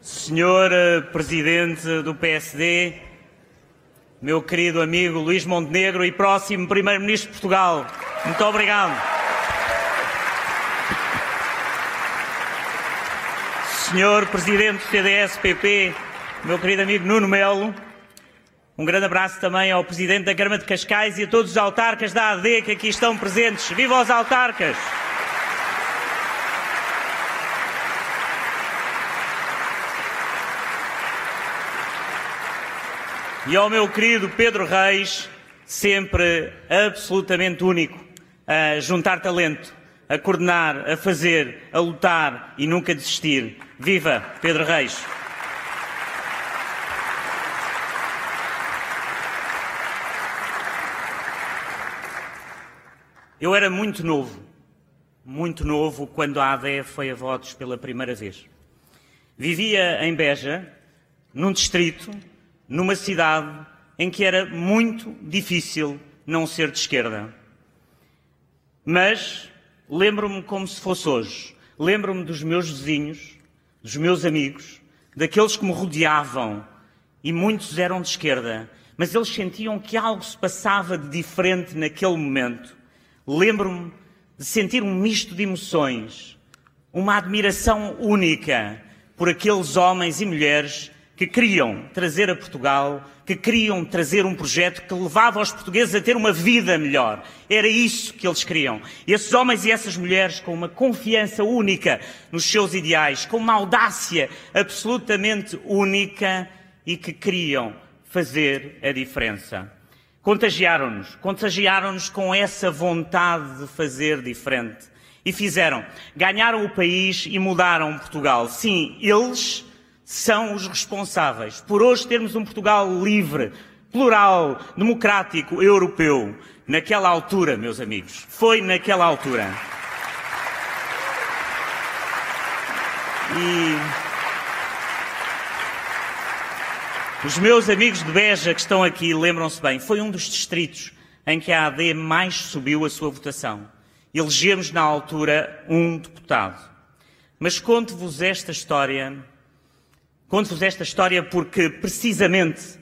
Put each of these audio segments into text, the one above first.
Senhor eh, Presidente do PSD, meu querido amigo Luís Montenegro e próximo Primeiro-Ministro de Portugal, muito obrigado. Senhor Presidente do CDS-PP, meu querido amigo Nuno Melo, um grande abraço também ao Presidente da Câmara de Cascais e a todos os autarcas da AD que aqui estão presentes. Viva os autarcas! E ao meu querido Pedro Reis, sempre absolutamente único, a juntar talento, a coordenar, a fazer, a lutar e nunca desistir. Viva Pedro Reis! Eu era muito novo, muito novo, quando a ADE foi a votos pela primeira vez. Vivia em Beja, num distrito numa cidade em que era muito difícil não ser de esquerda. Mas lembro-me como se fosse hoje. Lembro-me dos meus vizinhos, dos meus amigos, daqueles que me rodeavam, e muitos eram de esquerda, mas eles sentiam que algo se passava de diferente naquele momento. Lembro-me de sentir um misto de emoções, uma admiração única por aqueles homens e mulheres que queriam trazer a Portugal, que queriam trazer um projeto que levava os portugueses a ter uma vida melhor. Era isso que eles queriam. Esses homens e essas mulheres, com uma confiança única nos seus ideais, com uma audácia absolutamente única e que queriam fazer a diferença. Contagiaram-nos, contagiaram-nos com essa vontade de fazer diferente. E fizeram. Ganharam o país e mudaram Portugal. Sim, eles são os responsáveis por hoje termos um Portugal livre, plural, democrático, europeu. Naquela altura, meus amigos, foi naquela altura. E os meus amigos de Beja que estão aqui lembram-se bem, foi um dos distritos em que a AD mais subiu a sua votação. Elegemos na altura um deputado. Mas conto-vos esta história Conto-vos esta história porque, precisamente,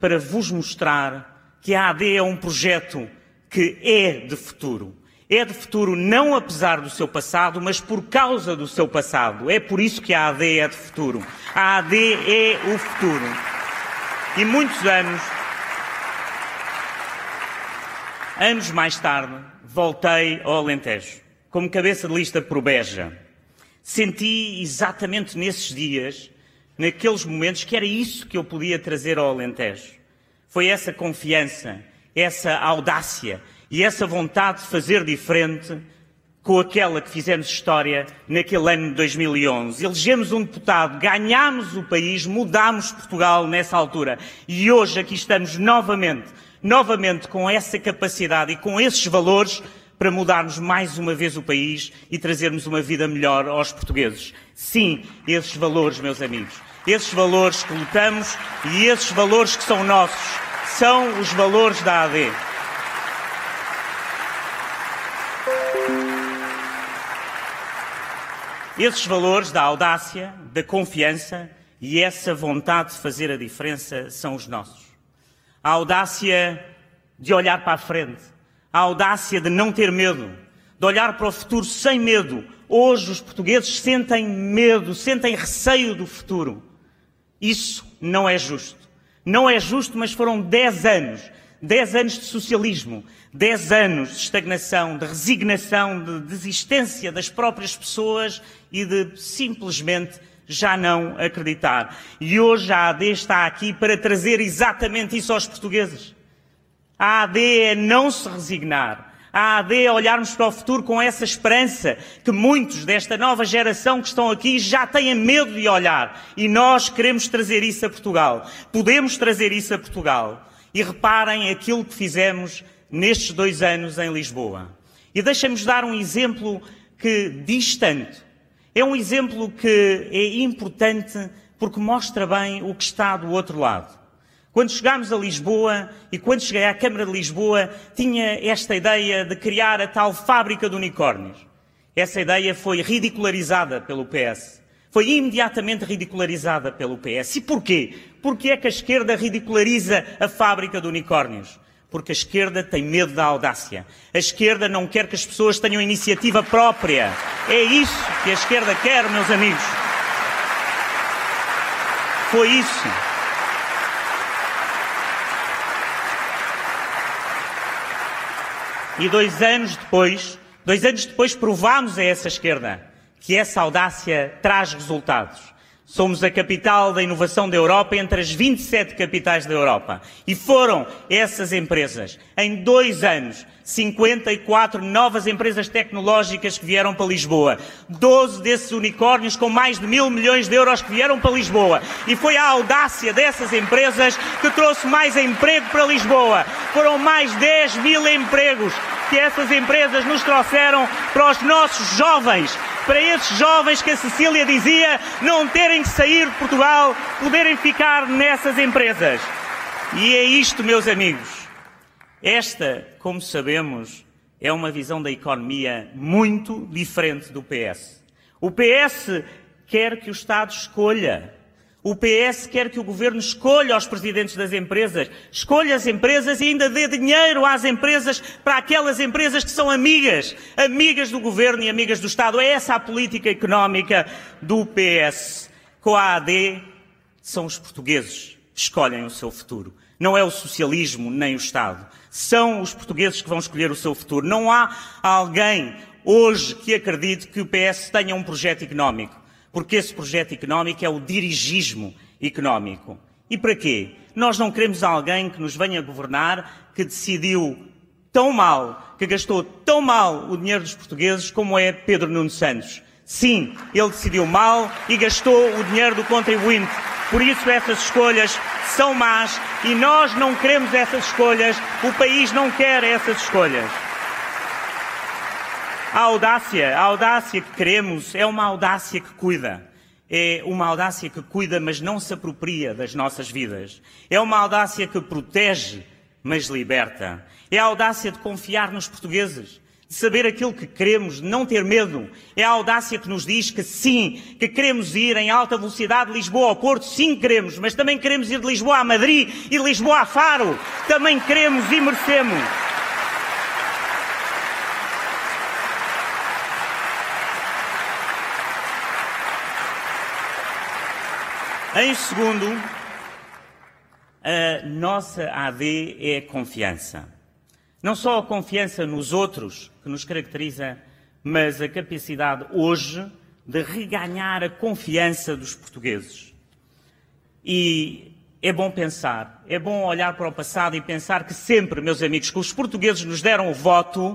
para vos mostrar que a AD é um projeto que é de futuro. É de futuro não apesar do seu passado, mas por causa do seu passado. É por isso que a AD é de futuro. A AD é o futuro. E muitos anos, anos mais tarde, voltei ao Alentejo, como cabeça de lista por Beja. Senti exatamente nesses dias naqueles momentos que era isso que eu podia trazer ao Alentejo. Foi essa confiança, essa audácia e essa vontade de fazer diferente com aquela que fizemos história naquele ano de 2011. Elegemos um deputado, ganhámos o país, mudámos Portugal nessa altura. E hoje aqui estamos novamente, novamente com essa capacidade e com esses valores para mudarmos mais uma vez o país e trazermos uma vida melhor aos portugueses. Sim, esses valores, meus amigos, esses valores que lutamos e esses valores que são nossos, são os valores da AD. Esses valores da audácia, da confiança e essa vontade de fazer a diferença são os nossos. A audácia de olhar para a frente, a audácia de não ter medo, de olhar para o futuro sem medo. Hoje os portugueses sentem medo, sentem receio do futuro. Isso não é justo. Não é justo, mas foram dez anos. Dez anos de socialismo, dez anos de estagnação, de resignação, de desistência das próprias pessoas e de simplesmente já não acreditar. E hoje a AD está aqui para trazer exatamente isso aos portugueses. A AD é não se resignar. A AD é olharmos para o futuro com essa esperança que muitos desta nova geração que estão aqui já têm medo de olhar. E nós queremos trazer isso a Portugal. Podemos trazer isso a Portugal. E reparem aquilo que fizemos nestes dois anos em Lisboa. E deixem-nos dar um exemplo que diz tanto. É um exemplo que é importante porque mostra bem o que está do outro lado. Quando chegámos a Lisboa e quando cheguei à Câmara de Lisboa, tinha esta ideia de criar a tal fábrica de unicórnios. Essa ideia foi ridicularizada pelo PS. foi imediatamente ridicularizada pelo PS. E porquê? Porque é que a esquerda ridiculariza a fábrica de unicórnios? Porque a esquerda tem medo da audácia. A esquerda não quer que as pessoas tenham iniciativa própria. É isso que a esquerda quer, meus amigos. Foi isso. E dois anos depois, dois anos depois provámos a essa esquerda que essa audácia traz resultados. Somos a capital da inovação da Europa entre as 27 capitais da Europa. E foram essas empresas, em dois anos, 54 novas empresas tecnológicas que vieram para Lisboa. 12 desses unicórnios com mais de mil milhões de euros que vieram para Lisboa. E foi a audácia dessas empresas que trouxe mais emprego para Lisboa. Foram mais 10 mil empregos que essas empresas nos trouxeram para os nossos jovens para esses jovens que a Cecília dizia não terem que sair de Portugal, poderem ficar nessas empresas. E é isto, meus amigos. Esta, como sabemos, é uma visão da economia muito diferente do PS. O PS quer que o Estado escolha o PS quer que o governo escolha os presidentes das empresas, escolha as empresas e ainda dê dinheiro às empresas para aquelas empresas que são amigas, amigas do governo e amigas do Estado. É essa a política económica do PS. Com a AD, são os portugueses que escolhem o seu futuro. Não é o socialismo nem o Estado. São os portugueses que vão escolher o seu futuro. Não há alguém hoje que acredite que o PS tenha um projeto económico porque esse projeto económico é o dirigismo económico. E para quê? Nós não queremos alguém que nos venha governar que decidiu tão mal, que gastou tão mal o dinheiro dos portugueses como é Pedro Nuno Santos. Sim, ele decidiu mal e gastou o dinheiro do contribuinte. Por isso essas escolhas são más e nós não queremos essas escolhas, o país não quer essas escolhas. A audácia, a audácia que queremos é uma audácia que cuida. É uma audácia que cuida, mas não se apropria das nossas vidas. É uma audácia que protege, mas liberta. É a audácia de confiar nos portugueses, de saber aquilo que queremos, de não ter medo. É a audácia que nos diz que sim, que queremos ir em alta velocidade de Lisboa ao Porto, sim queremos, mas também queremos ir de Lisboa a Madrid e de Lisboa a Faro. Também queremos e merecemos. Em segundo, a nossa AD é a confiança. Não só a confiança nos outros que nos caracteriza, mas a capacidade hoje de reganhar a confiança dos portugueses. E é bom pensar, é bom olhar para o passado e pensar que sempre, meus amigos, que os portugueses nos deram o voto,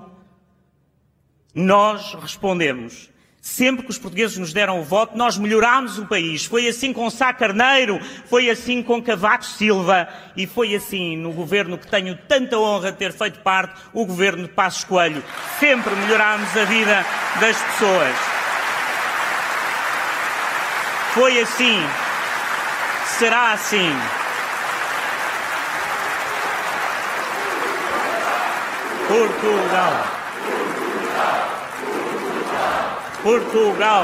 nós respondemos Sempre que os portugueses nos deram o voto, nós melhorámos o país. Foi assim com Sá Carneiro, foi assim com Cavaco Silva e foi assim no governo que tenho tanta honra de ter feito parte, o governo de Passos Coelho. Sempre melhorámos a vida das pessoas. Foi assim. Será assim. Portugal. Portugal, Portugal, Portugal.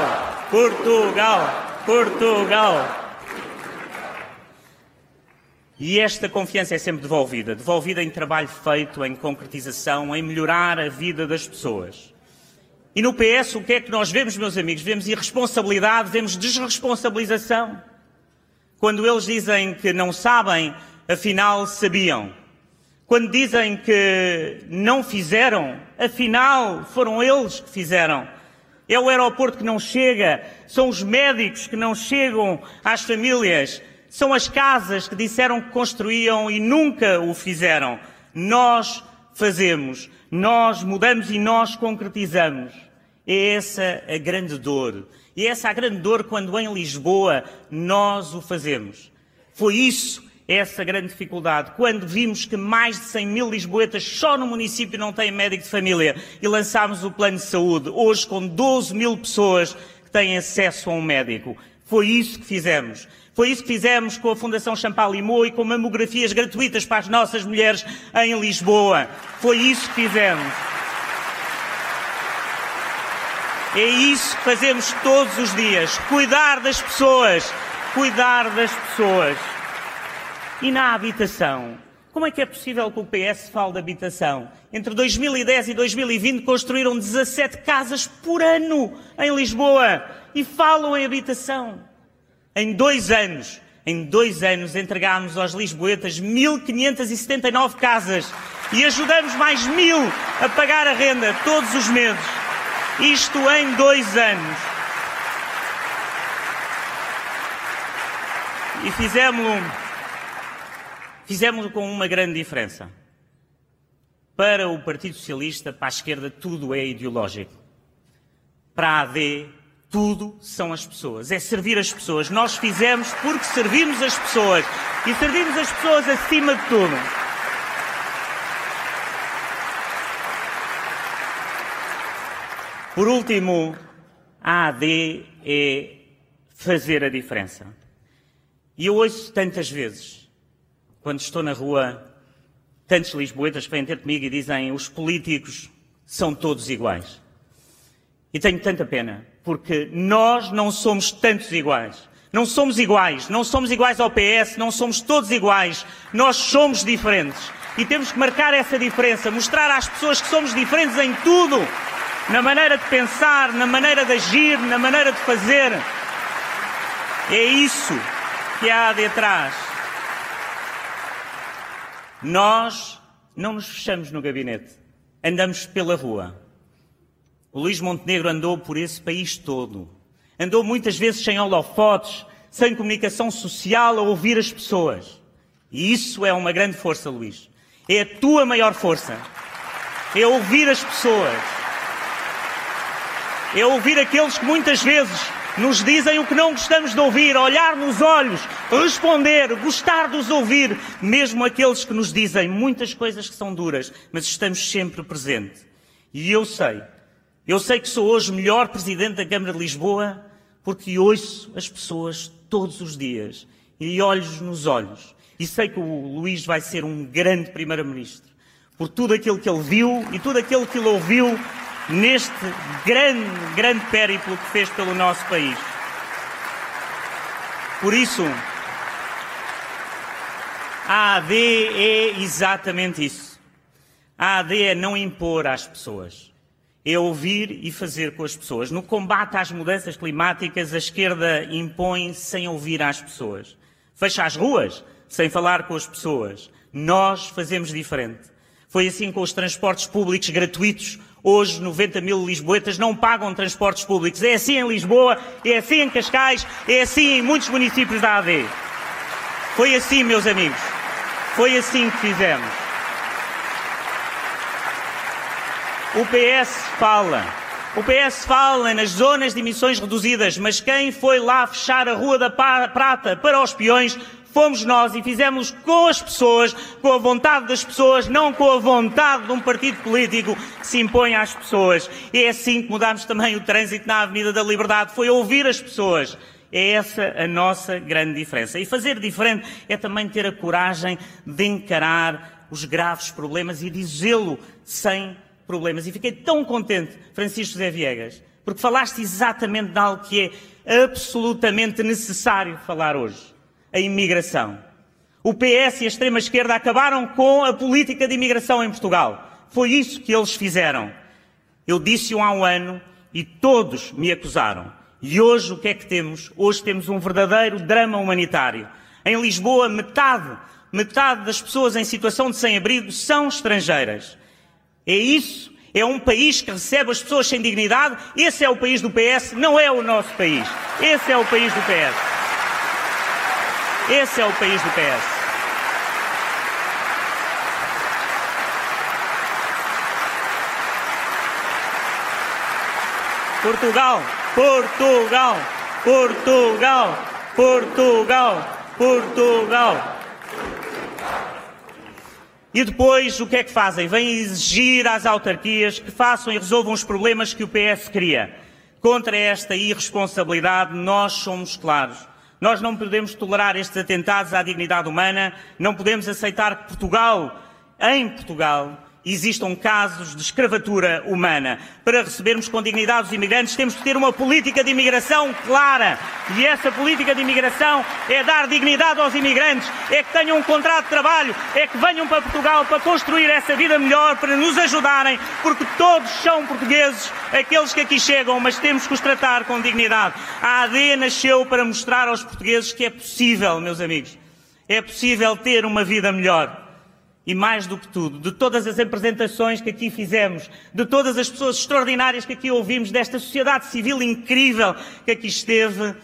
E esta confiança é sempre devolvida devolvida em trabalho feito, em concretização, em melhorar a vida das pessoas. E no PS, o que é que nós vemos, meus amigos? Vemos irresponsabilidade, vemos desresponsabilização. Quando eles dizem que não sabem, afinal sabiam. Quando dizem que não fizeram, afinal foram eles que fizeram. É o aeroporto que não chega, são os médicos que não chegam às famílias, são as casas que disseram que construíam e nunca o fizeram. Nós fazemos, nós mudamos e nós concretizamos. É essa a grande dor. E é essa a grande dor quando em Lisboa nós o fazemos. Foi isso essa grande dificuldade. Quando vimos que mais de 100 mil lisboetas só no município não têm médico de família e lançámos o plano de saúde, hoje com 12 mil pessoas que têm acesso a um médico. Foi isso que fizemos. Foi isso que fizemos com a Fundação Champalimau e com mamografias gratuitas para as nossas mulheres em Lisboa. Foi isso que fizemos. É isso que fazemos todos os dias. Cuidar das pessoas. Cuidar das pessoas. E na habitação? Como é que é possível que o PS fale de habitação? Entre 2010 e 2020 construíram 17 casas por ano em Lisboa e falam em habitação. Em dois anos, em dois anos entregámos aos lisboetas 1.579 casas e ajudamos mais mil a pagar a renda todos os meses. Isto em dois anos. E fizemos Fizemos com uma grande diferença. Para o Partido Socialista, para a esquerda, tudo é ideológico. Para a AD, tudo são as pessoas. É servir as pessoas. Nós fizemos porque servimos as pessoas. E servimos as pessoas acima de tudo. Por último, a AD é fazer a diferença. E eu ouço tantas vezes quando estou na rua, tantos lisboetas vêm ter comigo e dizem os políticos são todos iguais. E tenho tanta pena, porque nós não somos tantos iguais. Não somos iguais, não somos iguais ao PS, não somos todos iguais, nós somos diferentes. E temos que marcar essa diferença, mostrar às pessoas que somos diferentes em tudo. Na maneira de pensar, na maneira de agir, na maneira de fazer. É isso que há de trás. Nós não nos fechamos no gabinete, andamos pela rua. O Luís Montenegro andou por esse país todo. Andou muitas vezes sem holofotes, sem comunicação social, a ouvir as pessoas. E isso é uma grande força, Luís. É a tua maior força. É ouvir as pessoas. É ouvir aqueles que muitas vezes nos dizem o que não gostamos de ouvir, olhar nos olhos, responder, gostar de os ouvir, mesmo aqueles que nos dizem muitas coisas que são duras, mas estamos sempre presentes. E eu sei, eu sei que sou hoje melhor presidente da Câmara de Lisboa porque ouço as pessoas todos os dias e olhos nos olhos. E sei que o Luís vai ser um grande primeiro-ministro por tudo aquilo que ele viu e tudo aquilo que ele ouviu neste grande, grande périplo que fez pelo nosso país. Por isso, a AD é exatamente isso. A AD é não impor às pessoas. É ouvir e fazer com as pessoas. No combate às mudanças climáticas, a esquerda impõe sem ouvir às pessoas. Fecha as ruas sem falar com as pessoas. Nós fazemos diferente. Foi assim com os transportes públicos gratuitos Hoje, 90 mil lisboetas não pagam transportes públicos. É assim em Lisboa, é assim em Cascais, é assim em muitos municípios da AD. Foi assim, meus amigos. Foi assim que fizemos. O PS fala. O PS fala nas zonas de emissões reduzidas, mas quem foi lá fechar a Rua da Prata para os peões fomos nós e fizemos com as pessoas, com a vontade das pessoas, não com a vontade de um partido político que se impõe às pessoas. É assim que mudámos também o trânsito na Avenida da Liberdade, foi ouvir as pessoas. É essa a nossa grande diferença. E fazer diferente é também ter a coragem de encarar os graves problemas e dizê-lo sem problemas. E fiquei tão contente, Francisco José Viegas, porque falaste exatamente de algo que é absolutamente necessário falar hoje a imigração. O PS e a extrema-esquerda acabaram com a política de imigração em Portugal. Foi isso que eles fizeram. Eu disse-o há um ano e todos me acusaram. E hoje o que é que temos? Hoje temos um verdadeiro drama humanitário. Em Lisboa, metade, metade das pessoas em situação de sem-abrigo são estrangeiras. É isso? É um país que recebe as pessoas sem dignidade? Esse é o país do PS, não é o nosso país. Esse é o país do PS. Esse é o país do PS. Portugal, Portugal, Portugal, Portugal, Portugal. E depois o que é que fazem? Vêm exigir às autarquias que façam e resolvam os problemas que o PS cria. Contra esta irresponsabilidade, nós somos claros. Nós não podemos tolerar estes atentados à dignidade humana, não podemos aceitar que Portugal, em Portugal, existam casos de escravatura humana. Para recebermos com dignidade os imigrantes, temos que ter uma política de imigração clara. E essa política de imigração é dar dignidade aos imigrantes, é que tenham um contrato de trabalho, é que venham para Portugal para construir essa vida melhor, para nos ajudarem, porque todos são portugueses, aqueles que aqui chegam, mas temos que os tratar com dignidade. A AD nasceu para mostrar aos portugueses que é possível, meus amigos, é possível ter uma vida melhor. E mais do que tudo, de todas as apresentações que aqui fizemos, de todas as pessoas extraordinárias que aqui ouvimos, desta sociedade civil incrível que aqui esteve,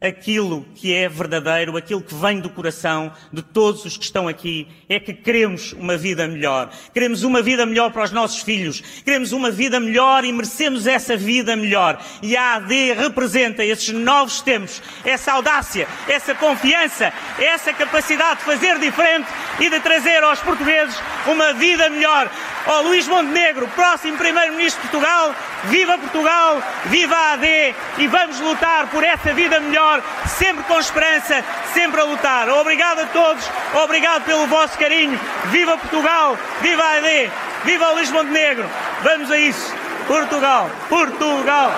aquilo que é verdadeiro, aquilo que vem do coração de todos os que estão aqui, é que queremos uma vida melhor. Queremos uma vida melhor para os nossos filhos. Queremos uma vida melhor e merecemos essa vida melhor. E a AD representa esses novos tempos, essa audácia, essa confiança, essa capacidade de fazer diferente e de trazer aos portugueses uma vida melhor. Ó oh, Luís Montenegro, próximo Primeiro-Ministro de Portugal, viva Portugal, viva a AD e vamos lutar por essa vida melhor, sempre com esperança, sempre a lutar. Obrigado a todos, obrigado pelo vosso carinho. Viva Portugal, viva a AD, viva o Luís Montenegro. Vamos a isso. Portugal, Portugal.